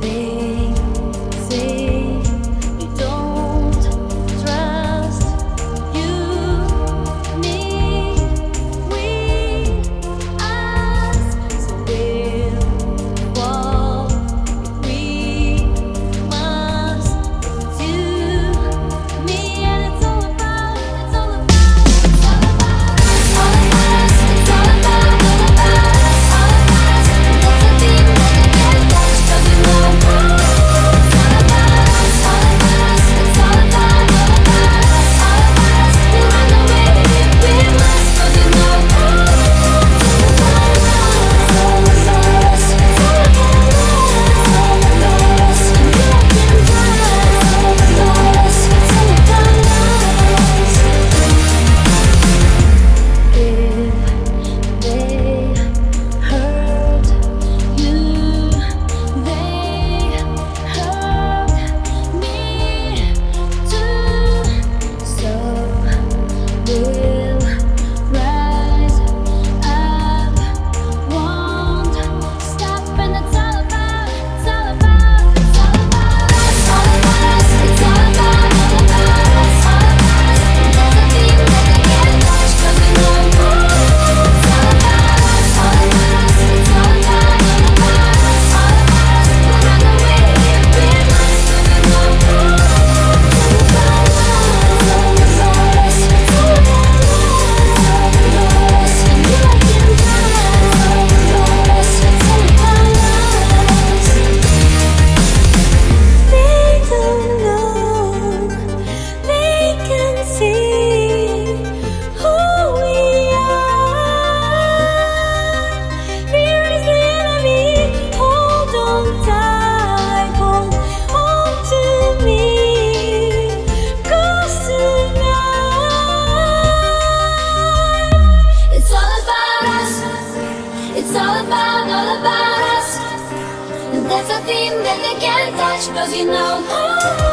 They about us. And that's a thing that they can't touch, cause you know.